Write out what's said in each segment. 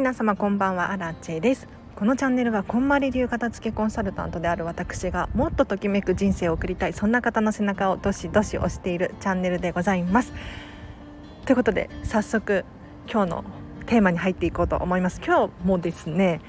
皆様こんばんはアラチェです。このチャンネルはこんまり流片付けコンサルタントである私がもっとときめく人生を送りたいそんな方の背中をどしどし押しているチャンネルでございます。ということで早速今日のテーマに入っていこうと思います。今日もですね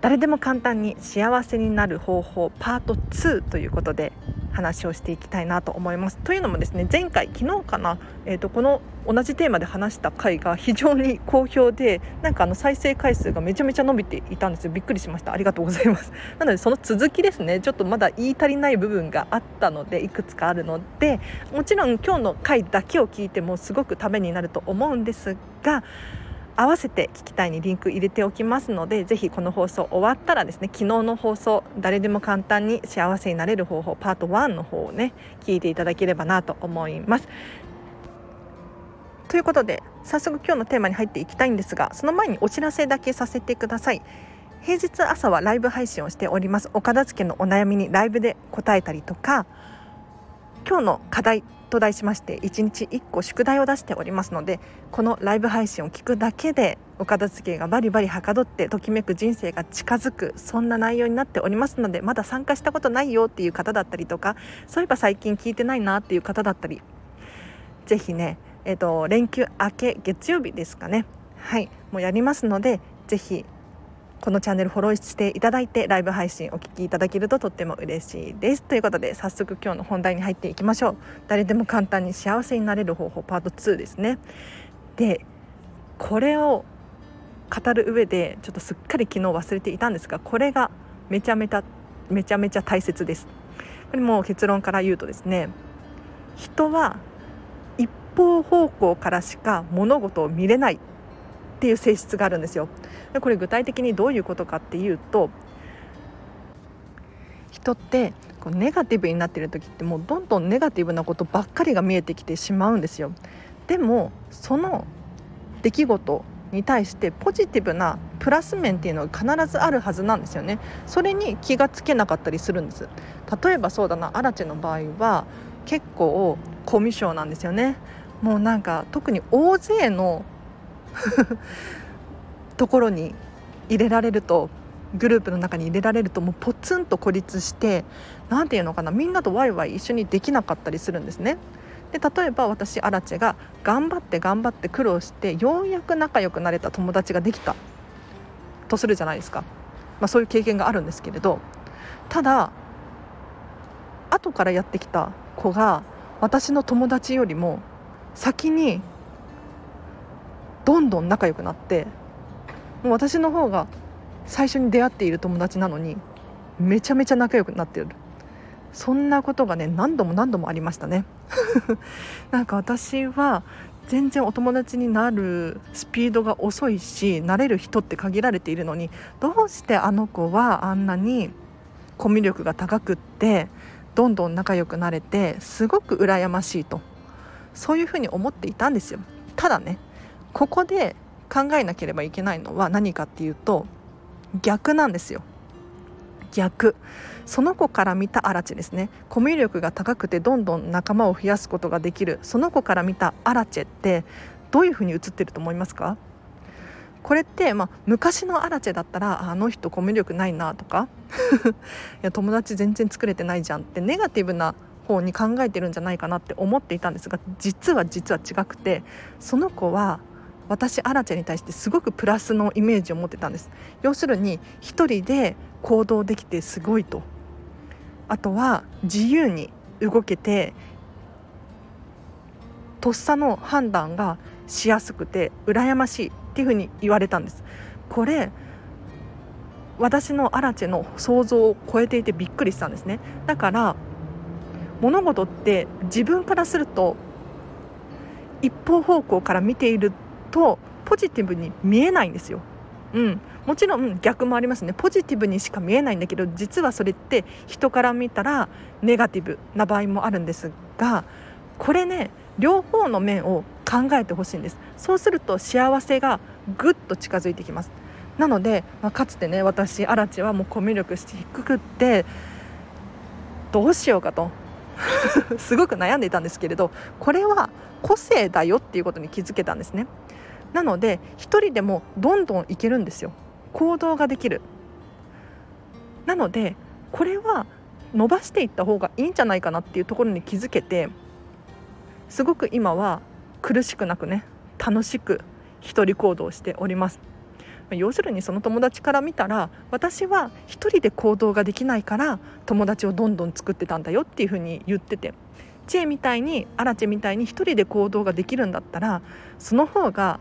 誰でも簡単に幸せになる方法パート2ということで話をしていきたいなと思います。というのもですね前回昨日かな、えーと、この同じテーマで話した回が非常に好評でなんかあの再生回数がめちゃめちゃ伸びていたんですよ。びっくりしました。ありがとうございます。なのでその続きですねちょっとまだ言い足りない部分があったのでいくつかあるのでもちろん今日の回だけを聞いてもすごくためになると思うんですが合わせて聞きたいにリンク入れておきますのでぜひこの放送終わったらですね昨日の放送誰でも簡単に幸せになれる方法パート1の方をね聞いていただければなと思います。ということで早速今日のテーマに入っていきたいんですがその前にお知らせだけさせてください。平日朝はライブ配信をしておりますお片付けのお悩みにライブで答えたりとか今日の課題と題しまして1日1個宿題を出しておりますのでこのライブ配信を聞くだけでお片付けがバリバリはかどってときめく人生が近づくそんな内容になっておりますのでまだ参加したことないよっていう方だったりとかそういえば最近聞いてないなっていう方だったりぜひね、えーと、連休明け月曜日ですかね。はいもうやりますのでぜひこのチャンネルフォローしていただいてライブ配信お聞きいただけるととっても嬉しいです。ということで早速今日の本題に入っていきましょう。誰でも簡単に幸せになれる方法パート2ですね。でこれを語る上でちょっとすっかり昨日忘れていたんですがこれがめちゃめちゃめちゃめちゃ大切です。これも結論から言うとですね人は一方方向からしか物事を見れない。っていう性質があるんですよ。でこれ具体的にどういうことかっていうと人ってこうネガティブになってる時ってもうどんどんネガティブなことばっかりが見えてきてしまうんですよ。でもその出来事に対してポジティブなプラス面っていうのが必ずあるはずなんですよね。それに気がつけなかったりするんです。例えばそうだなアラチェの場合は結構コミュ障なんですよね。もうなんか特に大勢の ところに入れられるとグループの中に入れられるともうポツンと孤立して何て言うのかなみんなとワイワイ一緒にできなかったりするんですね。で例えば私アラチェが頑張って頑張って苦労してようやく仲良くなれた友達ができたとするじゃないですか、まあ、そういう経験があるんですけれどただ後からやってきた子が私の友達よりも先にどんどん仲良くなってもう私の方が最初に出会っている友達なのにめちゃめちゃ仲良くなってる。そんなことがね何度も何度もありましたね。なんか私は全然お友達になるスピードが遅いしなれる人って限られているのにどうしてあの子はあんなにコミュ力が高くってどんどん仲良くなれてすごく羨ましいとそういうふうに思っていたんですよ。ただねここで考えなければいけないのは何かっていうと逆なんですよ。逆。その子から見たアラチェですね。コミュ力が高くてどんどん仲間を増やすことができる。その子から見たアラチェってどういうふうに映ってると思いますか？これって、まあ、昔のアラチェだったらあの人コミュ力ないなとか いや友達全然作れてないじゃんってネガティブな方に考えてるんじゃないかなって思っていたんですが実は実は違くてその子は私アラチェに対してすごくプラスのイメージを持ってたんです。要するに一人で行動できてすごいと。あとは自由に動けてとっさの判断がしやすくて羨ましいっていうふうに言われたんです。これ私のアラチェの想像を超えていてびっくりしたんですね。だから物事って自分からすると一方方向から見ているとポジティブに見えないんですよ。うん、もちろん逆もありますね。ポジティブにしか見えないんだけど実はそれって人から見たらネガティブな場合もあるんですがこれね両方の面を考えてほしいんです。そうすると幸せがぐっと近づいてきます。なので、まあ、かつてね私アラチはもうコミュ力低くってどうしようかと。すごく悩んでいたんですけれどこれは個性だよっていうことに気づけたんですね。なので一人でもどんどんいけるんですよ。行動ができる。なのでこれは伸ばしていった方がいいんじゃないかなっていうところに気づけてすごく今は苦しくなくね楽しく一人行動しております。要するにその友達から見たら私は一人で行動ができないから友達をどんどん作ってたんだよっていうふうに言ってて知恵みたいにアラチェみたいに一人で行動ができるんだったらその方が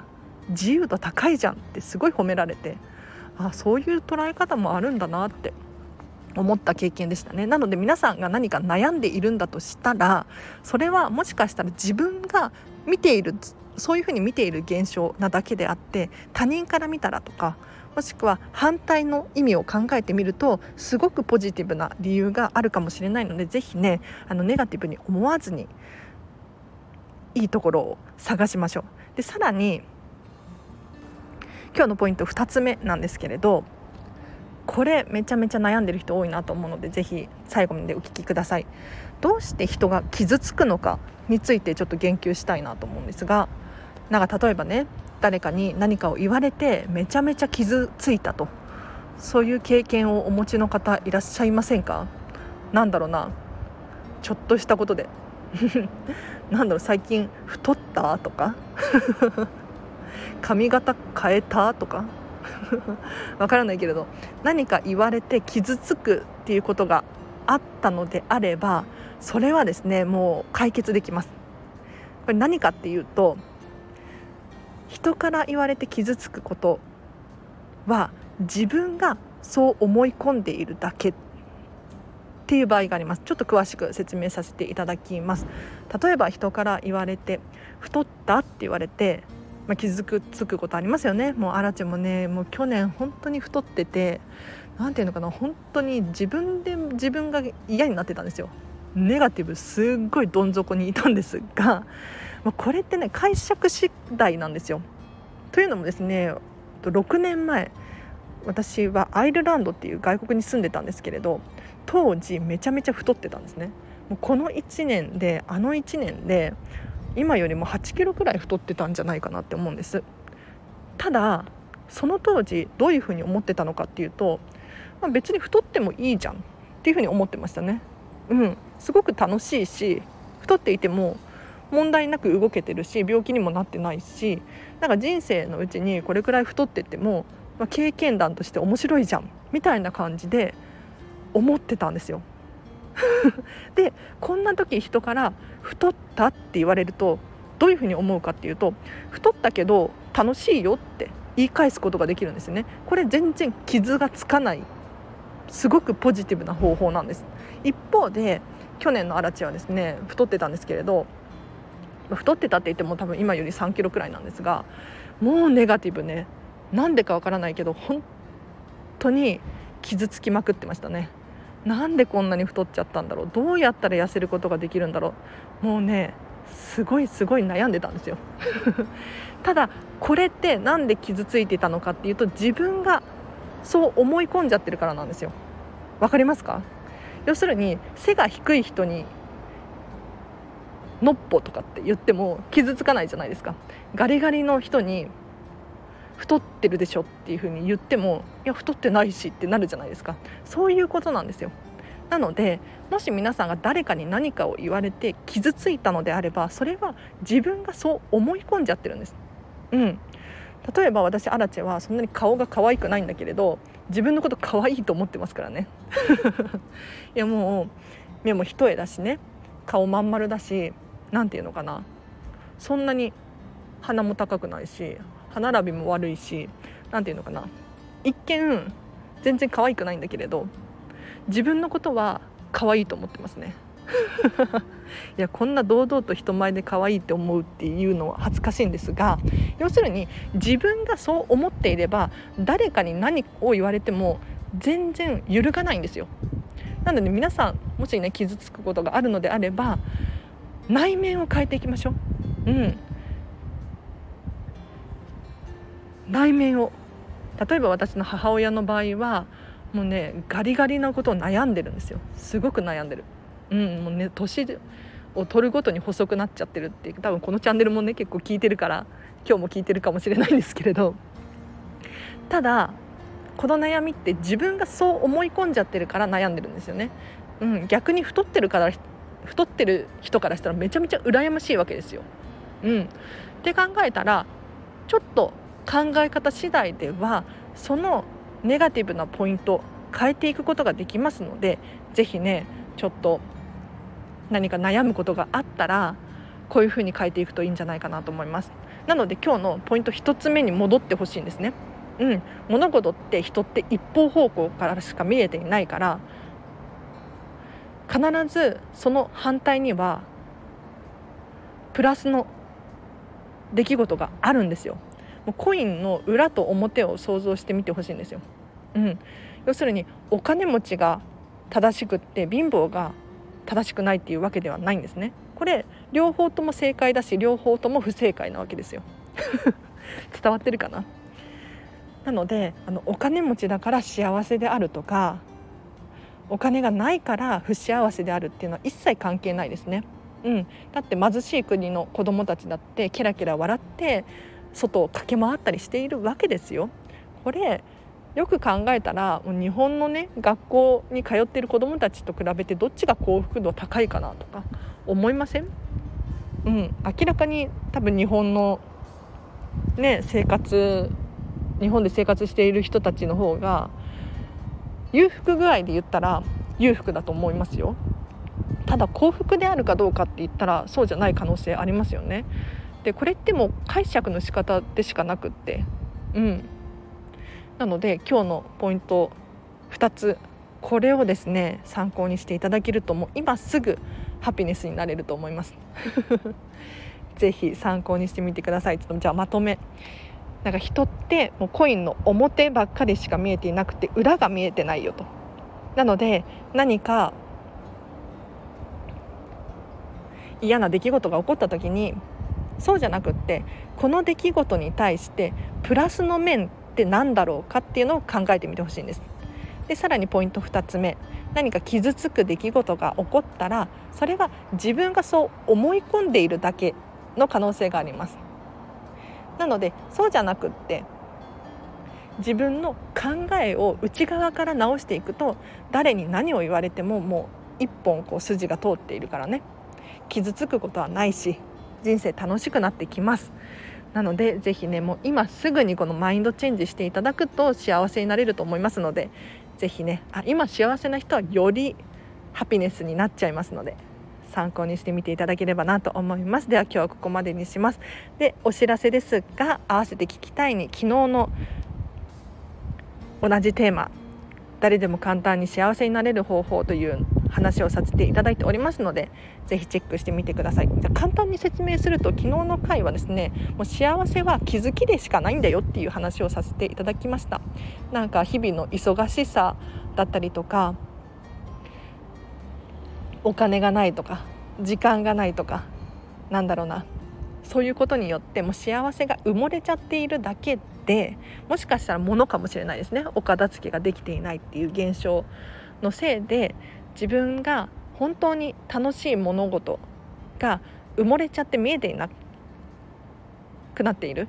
自由度高いじゃんってすごい褒められてあそういう捉え方もあるんだなって思った経験でしたねなので皆さんが何か悩んでいるんだとしたらそれはもしかしたら自分が見ているそういうふうに見ている現象なだけであって他人から見たらとかもしくは反対の意味を考えてみるとすごくポジティブな理由があるかもしれないので是非ねあのネガティブに思わずにいいところを探しましょう。でさらに今日のポイント2つ目なんですけれどこれめちゃめちゃ悩んでる人多いなと思うのでぜひ最後までお聞きください。どうして人が傷つくのかについてちょっと言及したいなと思うんですがなんか例えばね誰かに何かを言われてめちゃめちゃ傷ついたと。そういう経験をお持ちの方いらっしゃいませんか？なんだろうな。ちょっとしたことで。なんだろう最近太った？とか。髪型変えたとか？わからないけれど。何か言われて傷つくっていうことがあったのであればそれはですねもう解決できます。これ何かっていうと人から言われて傷つくことは自分がそう思い込んでいるだけっていう場合があります。ちょっと詳しく説明させていただきます。例えば人から言われて太ったって言われてまあ、傷つくことありますよね。もうアラチェもねもう去年本当に太ってて何ていうのかな本当に自分で自分が嫌になってたんですよ。ネガティブすっごいどん底にいたんですが、まあ、これってね解釈次第なんですよ。というのもですね6年前私はアイルランドっていう外国に住んでたんですけれど当時めちゃめちゃ太ってたんですね。もうこの1年であの1年で今よりも8キロくらい太ってたんじゃないかなって思うんです。ただその当時どういうふうに思ってたのかっていうと、まあ、別に太ってもいいじゃんっていうふうに思ってましたね。うん。すごく楽しいし太っていても問題なく動けてるし病気にもなってないしなんか人生のうちにこれくらい太ってても、まあ、経験談として面白いじゃんみたいな感じで思ってたんですよ。でこんな時人から「太った?」って言われるとどういうふうに思うかっていうと「太ったけど楽しいよ」って言い返すことができるんですねこれ全然傷がつかないすごくポジティブな方法なんです一方で去年のアラチはですね太ってたんですけれど太ってたって言っても多分今より3キロくらいなんですがもうネガティブねなんでかわからないけど本当に傷つきまくってましたねなんでこんなに太っちゃったんだろう？どうやったら痩せることができるんだろう？もうねすごいすごい悩んでたんですよ。ただこれって何で傷ついてたのかっていうと自分がそう思い込んじゃってるからなんですよ。わかりますか？要するに背が低い人にのっぽとかって言っても傷つかないじゃないですか。ガリガリの人に太ってるでしょっていうふうに言ってもいや太ってないしってなるじゃないですか。そういうことなんですよ。なのでもし皆さんが誰かに何かを言われて傷ついたのであればそれは自分がそう思い込んじゃってるんです。うん。例えば私アラチェはそんなに顔が可愛くないんだけれど自分のこと可愛いと思ってますからね。いやもう目も一重だしね。顔まん丸だし何て言うのかな。そんなに鼻も高くないし歯並びも悪いし何て言うのかな。一見全然可愛くないんだけれど自分のことは可愛いと思ってますね。いやこんな堂々と人前で可愛いって思うっていうのは恥ずかしいんですが要するに自分がそう思っていれば誰かに何を言われても全然揺るがないんですよ。なので皆さんもしね傷つくことがあるのであれば内面を変えていきましょう。うん。内面を。例えば私の母親の場合はもうねガリガリなことを悩んでるんですよ。すごく悩んでる、うんもうね年を取るごとに細くなっちゃってるって多分このチャンネルもね結構聞いてるから今日も聞いてるかもしれないんですけれど。ただこの悩みって自分がそう思い込んじゃってるから悩んでるんですよね、うん、逆に太ってるから太ってる人からしたらめちゃめちゃ羨ましいわけですよ。うん、って考えたらちょっと考え方次第ではそのネガティブなポイント変えていくことができますので是非ねちょっと何か悩むことがあったらこういうふうに変えていくといいんじゃないかなと思います。なので今日のポイント1つ目に戻ってほしいんですね。うん。物事って人って一方方向からしか見えていないから必ずその反対にはプラスの出来事があるんですよ。うコインの裏と表を想像してみてほしいんですよ、うん、要するにお金持ちが正しくって貧乏が正しくないっていうわけではないんですね。これ両方とも正解だし両方とも不正解なわけですよ。伝わってるかな？なのであのお金持ちだから幸せであるとかお金がないから不幸せであるっていうのは一切関係ないですね。うん、だって貧しい国の子どもたちだってキラキラ笑って外を駆け回ったりしているわけですよ。これよく考えたら日本のね学校に通っている子どもたちと比べてどっちが幸福度高いかなとか思いません？うん、明らかに多分日本の、ね、生活日本で生活している人たちの方が裕福具合で言ったら裕福だと思いますよ。ただ幸福であるかどうかって言ったらそうじゃない可能性ありますよね。でこれってもう解釈の仕方でしかなくって。うん。なので今日のポイント2つ。これをですね参考にしていただけるともう今すぐハピネスになれると思います。ぜひ参考にしてみてください。ちょっとじゃあまとめ。なんか人ってもうコインの表ばっかりしか見えていなくて裏が見えてないよと。なので何か嫌な出来事が起こった時にそうじゃなくってこの出来事に対してプラスの面って何だろうかっていうのを考えてみてほしいんです。でさらにポイント2つ目。何か傷つく出来事が起こったらそれは自分がそう思い込んでいるだけの可能性があります。なのでそうじゃなくって自分の考えを内側から直していくと誰に何を言われてももう一本こう筋が通っているからね。傷つくことはないし人生楽しくなってきます。なのでぜひねもう今すぐにこのマインドチェンジしていただくと幸せになれると思いますのでぜひねあ今幸せな人はよりハピネスになっちゃいますので参考にしてみていただければなと思います。では今日はここまでにします。でお知らせですが合わせて聞きたいに昨日の同じテーマ誰でも簡単に幸せになれる方法という話をさせていただいておりますのでぜひチェックしてみてください。じゃ簡単に説明すると昨日の回はですねもう幸せは気づきでしかないんだよっていう話をさせていただきました。なんか日々の忙しさだったりとかお金がないとか時間がないとかなんだろうな。そういうことによっても幸せが埋もれちゃっているだけでもしかしたら物かもしれないですね。お片付けができていないっていう現象のせいで自分が本当に楽しい物事が埋もれちゃって見えていなくなっている。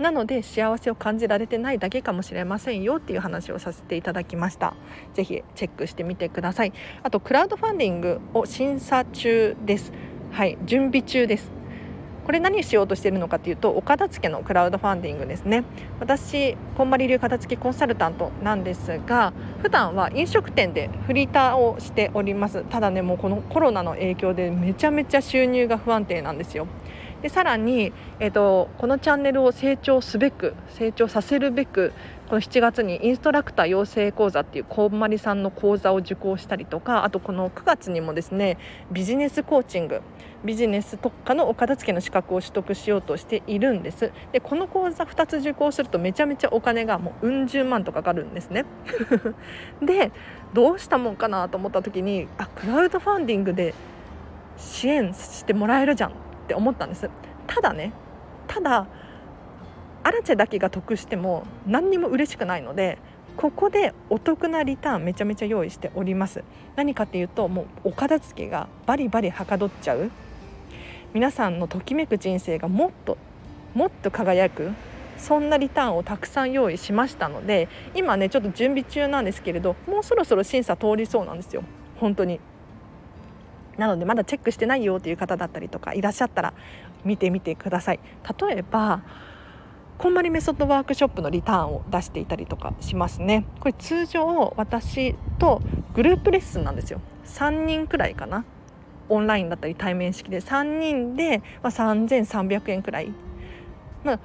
なので幸せを感じられてないだけかもしれませんよっていう話をさせていただきました。ぜひチェックしてみてください。あとクラウドファンディングを審査中です。はい準備中です。これ何しようとしているのかというとお片付けのクラウドファンディングですね。私こんまり流片付けコンサルタントなんですが普段は飲食店でフリーターをしております。ただねもうこのコロナの影響でめちゃめちゃ収入が不安定なんですよ。でさらに、えーと、このチャンネルを成長すべく成長させるべくこの7月にインストラクター養成講座っていうこんまりさんの講座を受講したりとかあとこの9月にもですねビジネスコーチングビジネス特化のお片付けの資格を取得しようとしているんです。でこの講座2つ受講するとめちゃめちゃお金がもううん十万とかかるんですね。でどうしたもんかなと思った時にあクラウドファンディングで支援してもらえるじゃんって思ったんです。ただねただアラチェだけが得しても何にも嬉しくないのでここでお得なリターンめちゃめちゃ用意しております。何かっていうともうお片付けがバリバリはかどっちゃう。皆さんのときめく人生がもっともっと輝くそんなリターンをたくさん用意しましたので今ねちょっと準備中なんですけれどもうそろそろ審査通りそうなんですよ。本当に。なのでまだチェックしてないよっていう方だったりとかいらっしゃったら見てみてください。例えばこんまりメソッドワークショップのリターンを出していたりとかしますね。これ通常私とグループレッスンなんですよ。3人くらいかな。オンラインだったり対面式で。3人で、まあ、3300円くらい、まあ、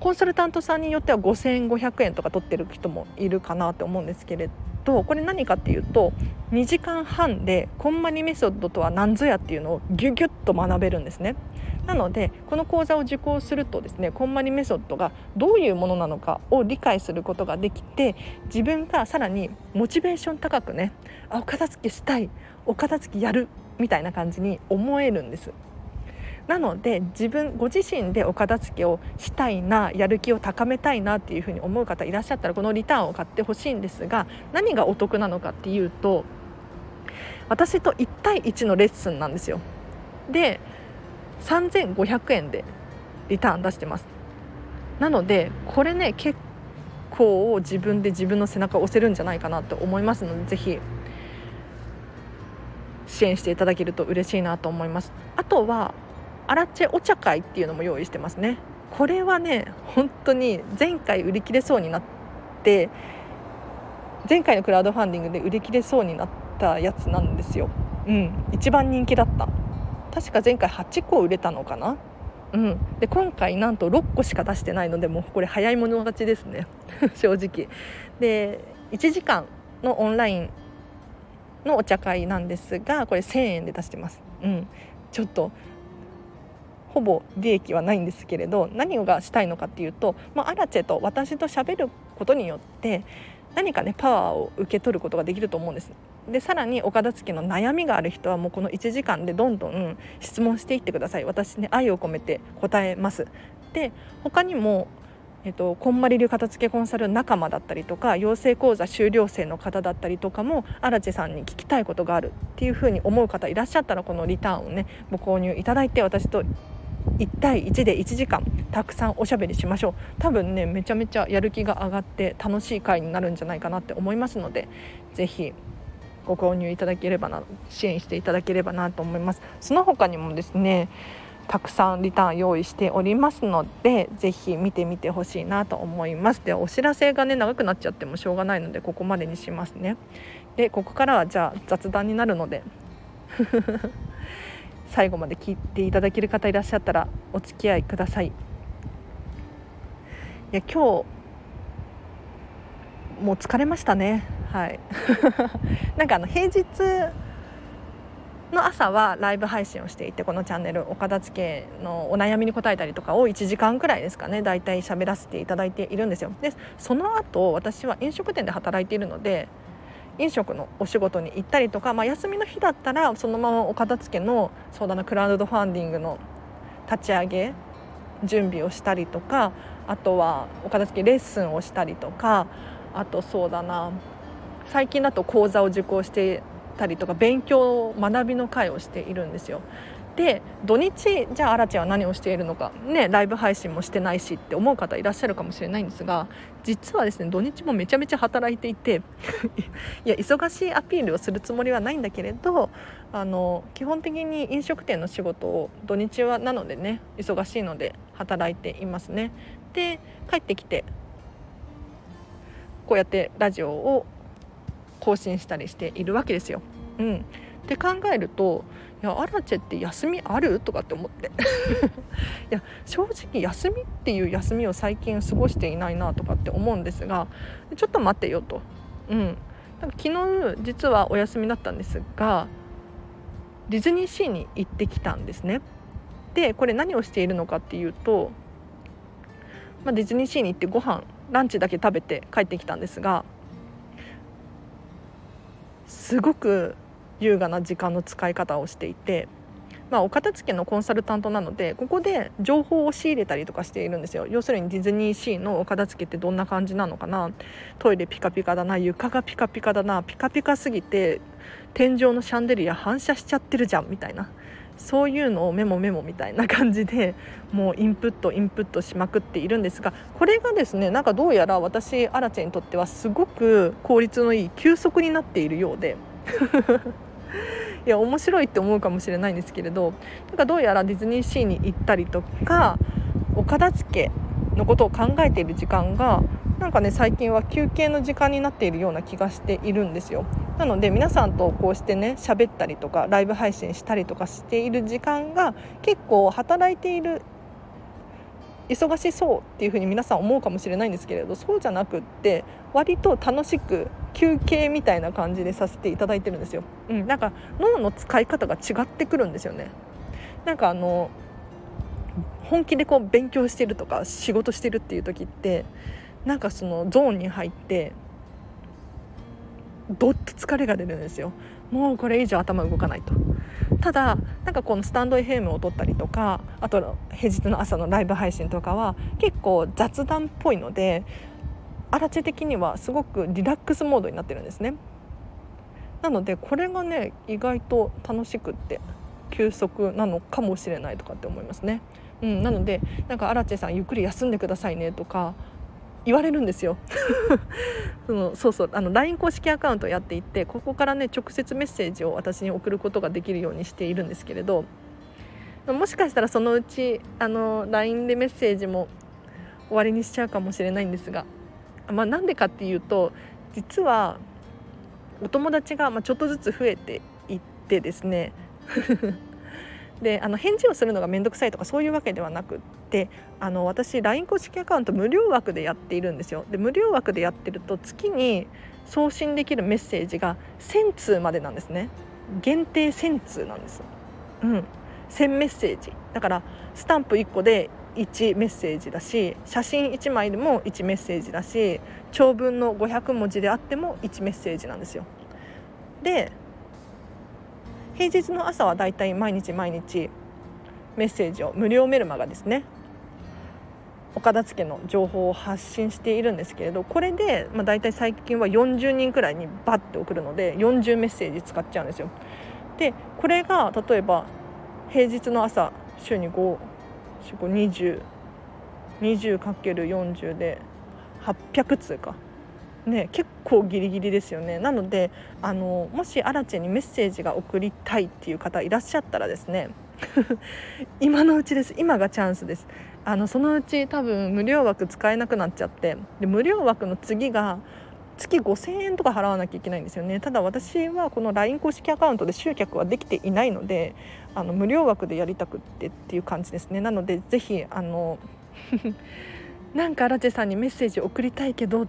コンサルタントさんによっては5500円とか取ってる人もいるかなって思うんですけれどこれ何かっていうと2時間半でこんまりメソッドとは何ぞやっていうのをギュギュッと学べるんですね。なのでこの講座を受講するとですねこんまりメソッドがどういうものなのかを理解することができて自分がさらにモチベーション高くねあお片付けしたいお片付けやるみたいな感じに思えるんです。なので自分ご自身でお片付けをしたいなやる気を高めたいなっていうふうに思う方いらっしゃったらこのリターンを買ってほしいんですが何がお得なのかっていうと私と1対1のレッスンなんですよ。で3500円でリターン出してますなのでこれね結構自分で自分の背中を押せるんじゃないかなと思いますのでぜひ支援していただけると嬉しいなと思いますあとはアラチェお茶会っていうのも用意してますね。これはね本当に前回売り切れそうになって前回のクラウドファンディングで売り切れそうになったやつなんですよ。うん。一番人気だった。確か前回8個売れたのかな。うん、で今回なんと6個しか出してないのでもうこれ早い者勝ちですね。正直。で1時間のオンラインのお茶会なんですがこれ1000円で出してます、うん、ちょっとほぼ利益はないんですけれど何がしたいのかっていうと、まあ、アラチェと私と喋ることによって何かねパワーを受け取ることができると思うんです。でさらにお片付けの悩みがある人はもうこの1時間でどんどん質問していってください。私ね愛を込めて答えます。で他にもえっと、こんまり流片付けコンサル仲間だったりとか養成講座修了生の方だったりとかも荒地さんに聞きたいことがあるっていうふうに思う方いらっしゃったらこのリターンをねご購入いただいて私と1対1で1時間たくさんおしゃべりしましょう。多分ねめちゃめちゃやる気が上がって楽しい回になるんじゃないかなって思いますので是非ご購入いただければな支援していただければなと思います。その他にもですねたくさんリターン用意しておりますのでぜひ見てみてほしいなと思います。でお知らせがね長くなっちゃってもしょうがないのでここまでにしますね。でここからはじゃあ雑談になるので。最後まで聞いていただける方いらっしゃったらお付き合いください。いや今日もう疲れましたね。はい。なんかあの平日の朝はライブ配信をしていてこのチャンネルお片付けのお悩みに答えたりとかを1時間くらいですかね大体喋らせていただいているんですよ。でその後私は飲食店で働いているので飲食のお仕事に行ったりとか、まあ、休みの日だったらそのままお片付けのそうだなクラウドファンディングの立ち上げ準備をしたりとかあとはお片付けレッスンをしたりとかあとそうだな最近だと講座を受講してたりとか勉強学びの会をしているんですよ。で土日じゃあアラチェは何をしているのかねライブ配信もしてないしって思う方いらっしゃるかもしれないんですが実はですね土日もめちゃめちゃ働いていていや忙しいアピールをするつもりはないんだけれどあの基本的に飲食店の仕事を土日はなのでね忙しいので働いていますね。で帰ってきてこうやってラジオを更新したりしているわけですよ。うん、って考えると「いやアラチェって休みある?」とかって思って いや正直休みっていう休みを最近過ごしていないなとかって思うんですがちょっと待ってよと。うん、なんか昨日実はお休みだったんですがディズニーシーに行ってきたんですね。でこれ何をしているのかっていうと、まあ、ディズニーシーに行ってご飯ランチだけ食べて帰ってきたんですがすごく優雅な時間の使い方をしていてまあ、お片付けのコンサルタントなのでここで情報を仕入れたりとかしているんですよ。要するにディズニーシーのお片付けってどんな感じなのかな。トイレピカピカだな床がピカピカだなピカピカすぎて天井のシャンデリア反射しちゃってるじゃんみたいな。そういうのをメモメモみたいな感じでもうインプットインプットしまくっているんですがこれがですねなんかどうやら私アラチェにとってはすごく効率のいい休息になっているようで。いや面白いって思うかもしれないんですけれどなんかどうやらディズニーシーに行ったりとかお片付けのことを考えている時間がなんかね最近は休憩の時間になっているような気がしているんですよ。なので皆さんとこうしてね喋ったりとかライブ配信したりとかしている時間が結構働いている忙しそうっていうふうに皆さん思うかもしれないんですけれどそうじゃなくって割と楽しく休憩みたいな感じでさせていただいてるんですよ。うん、なんか脳の使い方が違ってくるんですよね。なんかあの本気でこう勉強してるとか仕事してるっていう時ってなんかそのゾーンに入ってどっと疲れが出るんですよもうこれ以上頭動かないとただなんかこのスタンド FM を撮ったりとかあと平日の朝のライブ配信とかは結構雑談っぽいのでアラチェ的にはすごくリラックスモードになってるんですね。なのでこれがね意外と楽しくって休息なのかもしれないとかって思いますね、うん、なのでなんかアラチェさんゆっくり休んでくださいねとか言われるんですよ。そのそうそうあの LINE 公式アカウントをやっていてここからね直接メッセージを私に送ることができるようにしているんですけれどもしかしたらそのうちあの LINE でメッセージも終わりにしちゃうかもしれないんですが、まあ、なんでかっていうと実はお友達がまちょっとずつ増えていってですね。であの返事をするのが面倒くさいとかそういうわけではなくってあの私 LINE 公式アカウント無料枠でやっているんですよ。で無料枠でやってると月に送信できるメッセージが1000通までなんですね。限定1000通なんです。うん。1000メッセージ。だからスタンプ1個で1メッセージだし写真1枚でも1メッセージだし長文の500文字であっても1メッセージなんですよで平日の朝はだいたい毎日毎日メッセージを無料メルマガですねお片付の情報を発信しているんですけれどこれで、まあ、大体最近は40人くらいにバッて送るので40メッセージ使っちゃうんですよ。でこれが例えば平日の朝週に5 20 20×40 で800通か。ね、結構ギリギリですよね。なのであのもしアラチェにメッセージが送りたいっていう方いらっしゃったらですね 今のうちです。今がチャンスです。あのそのうち多分無料枠使えなくなっちゃってで無料枠の次が月5000円とか払わなきゃいけないんですよね。ただ私はこの LINE 公式アカウントで集客はできていないのであの無料枠でやりたくってっていう感じですね。なのでぜひあの なんかアラチェさんにメッセージ送りたいけど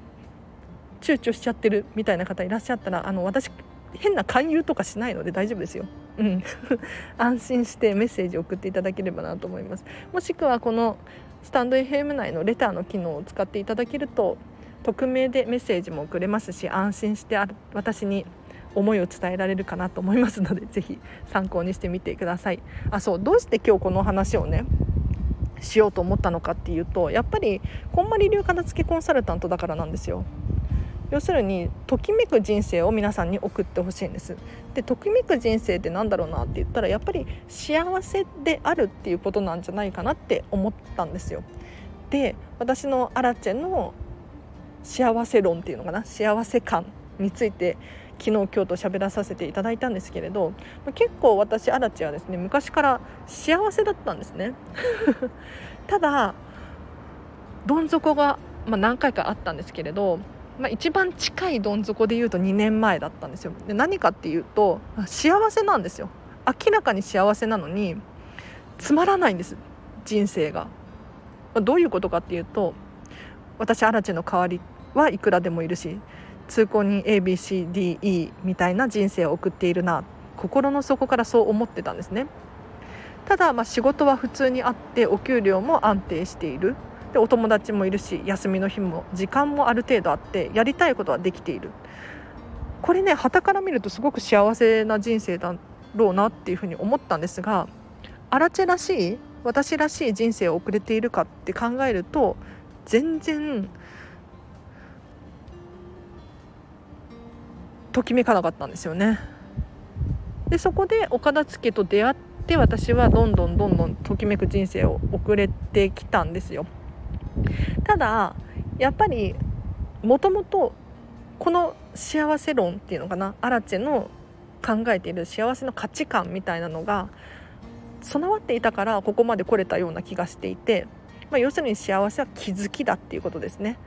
躊躇しちゃってるみたいな方いらっしゃったらあの私変な勧誘とかしないので大丈夫ですよ。うん、安心してメッセージを送っていただければなと思います。もしくはこのスタンド FM 内のレターの機能を使っていただけると匿名でメッセージも送れますし安心して私に思いを伝えられるかなと思いますので ぜひ参考にしてみてください。あそうどうして今日この話をねしようと思ったのかっていうとやっぱりこんまり流片付けコンサルタントだからなんですよ。要するにときめく人生を皆さんに送ってほしいんです。でときめく人生って何だろうなって言ったらやっぱり幸せであるっていうことなんじゃないかなって思ったんですよ。で私のアラチェの幸せ論っていうのかな幸せ感について昨日今日と喋らさせていただいたんですけれど結構私アラチェはですね昔から幸せだったんですね。ただどん底が、まあ、何回かあったんですけれどまあ、一番近いどん底で言うと2年前だったんですよ。で何かっていうと幸せなんですよ。明らかに幸せなのにつまらないんです人生が、まあ、どういうことかっていうと私アラチェの代わりはいくらでもいるし通行人 ABCDE みたいな人生を送っているな心の底からそう思ってたんですね。ただまあ仕事は普通にあってお給料も安定している。でお友達もいるし休みの日も時間もある程度あってやりたいことはできている。これね傍から見るとすごく幸せな人生だろうなっていうふうに思ったんですがアラチェらしい私らしい人生を送れているかって考えると全然ときめかなかったんですよね。でそこで岡田付と出会って私はどんどんどんどんときめく人生を送れてきたんですよ。ただやっぱりもともとこの幸せ論っていうのかなアラチェの考えている幸せの価値観みたいなのが備わっていたからここまで来れたような気がしていて、まあ、要するに幸せは気づきだっていうことですね。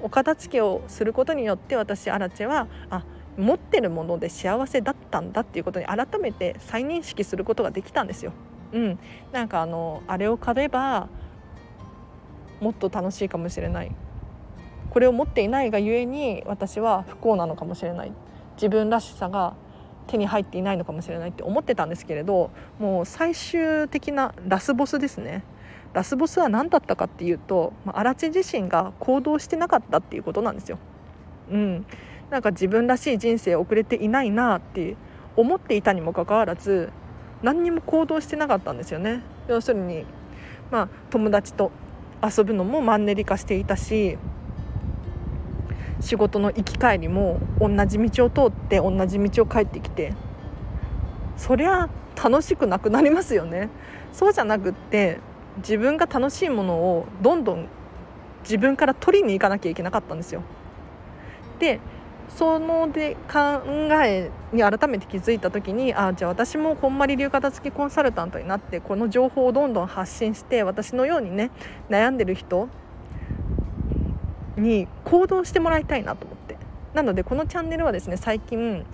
お片付けをすることによって私アラチェはあ持ってるもので幸せだったんだっていうことに改めて再認識することができたんですよ。うん、なんかあのあれを買えばもっと楽しいかもしれない。これを持っていないがゆえに私は不幸なのかもしれない。自分らしさが手に入っていないのかもしれないって思ってたんですけれどもう最終的なラスボスですね。ラスボスは何だったかっていうと荒地自身が行動してなかったっていうことなんですよ。うん、なんか自分らしい人生を送れていないなって思っていたにもかかわらず何にも行動してなかったんですよね。要するに、まあ、友達と遊ぶのもマンネリ化していたし仕事の行き帰りも同じ道を通って同じ道を帰ってきてそりゃ楽しくなくなりますよねそうじゃなくって自分が楽しいものをどんどん自分から取りに行かなきゃいけなかったんですよでそので考えに改めて気づいた時にあじゃあ私もこんまり流片付きコンサルタントになってこの情報をどんどん発信して私のようにね悩んでる人に行動してもらいたいなと思って。なのでこのチャンネルはですね最近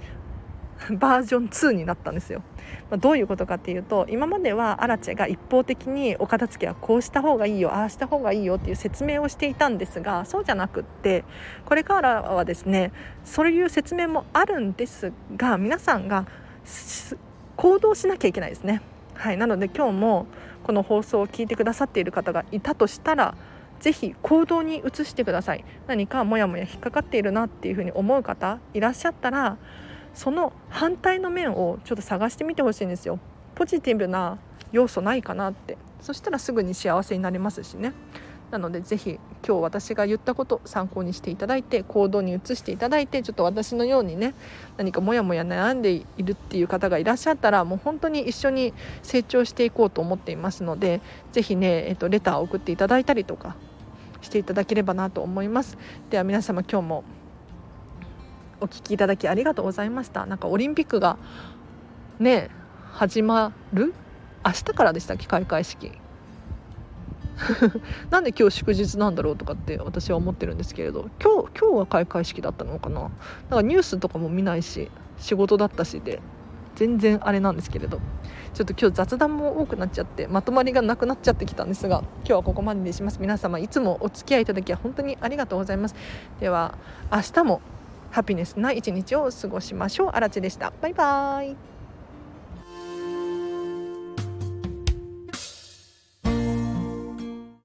バージョン2になったんですよ、まあ、どういうことかっていうと今まではアラチェが一方的にお片付けはこうした方がいいよああした方がいいよっていう説明をしていたんですがそうじゃなくってこれからはですねそういう説明もあるんですが皆さんが行動しなきゃいけないですね。はいなので今日もこの放送を聞いてくださっている方がいたとしたらぜひ行動に移してください。何かモヤモヤ引っかかっているなっていうふうに思う方いらっしゃったらその反対の面をちょっと探してみてほしいんですよ。ポジティブな要素ないかなって。そしたらすぐに幸せになれますしね。なのでぜひ今日私が言ったこと参考にしていただいて行動に移していただいてちょっと私のようにね何かモヤモヤ悩んでいるっていう方がいらっしゃったらもう本当に一緒に成長していこうと思っていますのでぜひね、えっと、レターを送っていただいたりとかしていただければなと思います。では皆様今日もお聞きいただきありがとうございました。なんかオリンピックがね始まる？明日からでしたっけ？開会式。なんで今日祝日なんだろうとかって私は思ってるんですけれど。今日今日は開会式だったのかな？なんかニュースとかも見ないし仕事だったしで全然あれなんですけれど。ちょっと今日雑談も多くなっちゃってまとまりがなくなっちゃってきたんですが今日はここまでにします。皆様いつもお付き合いいただき本当にありがとうございます。では明日もハピネスな一日を過ごしましょう。あらちでした。バイバーイ。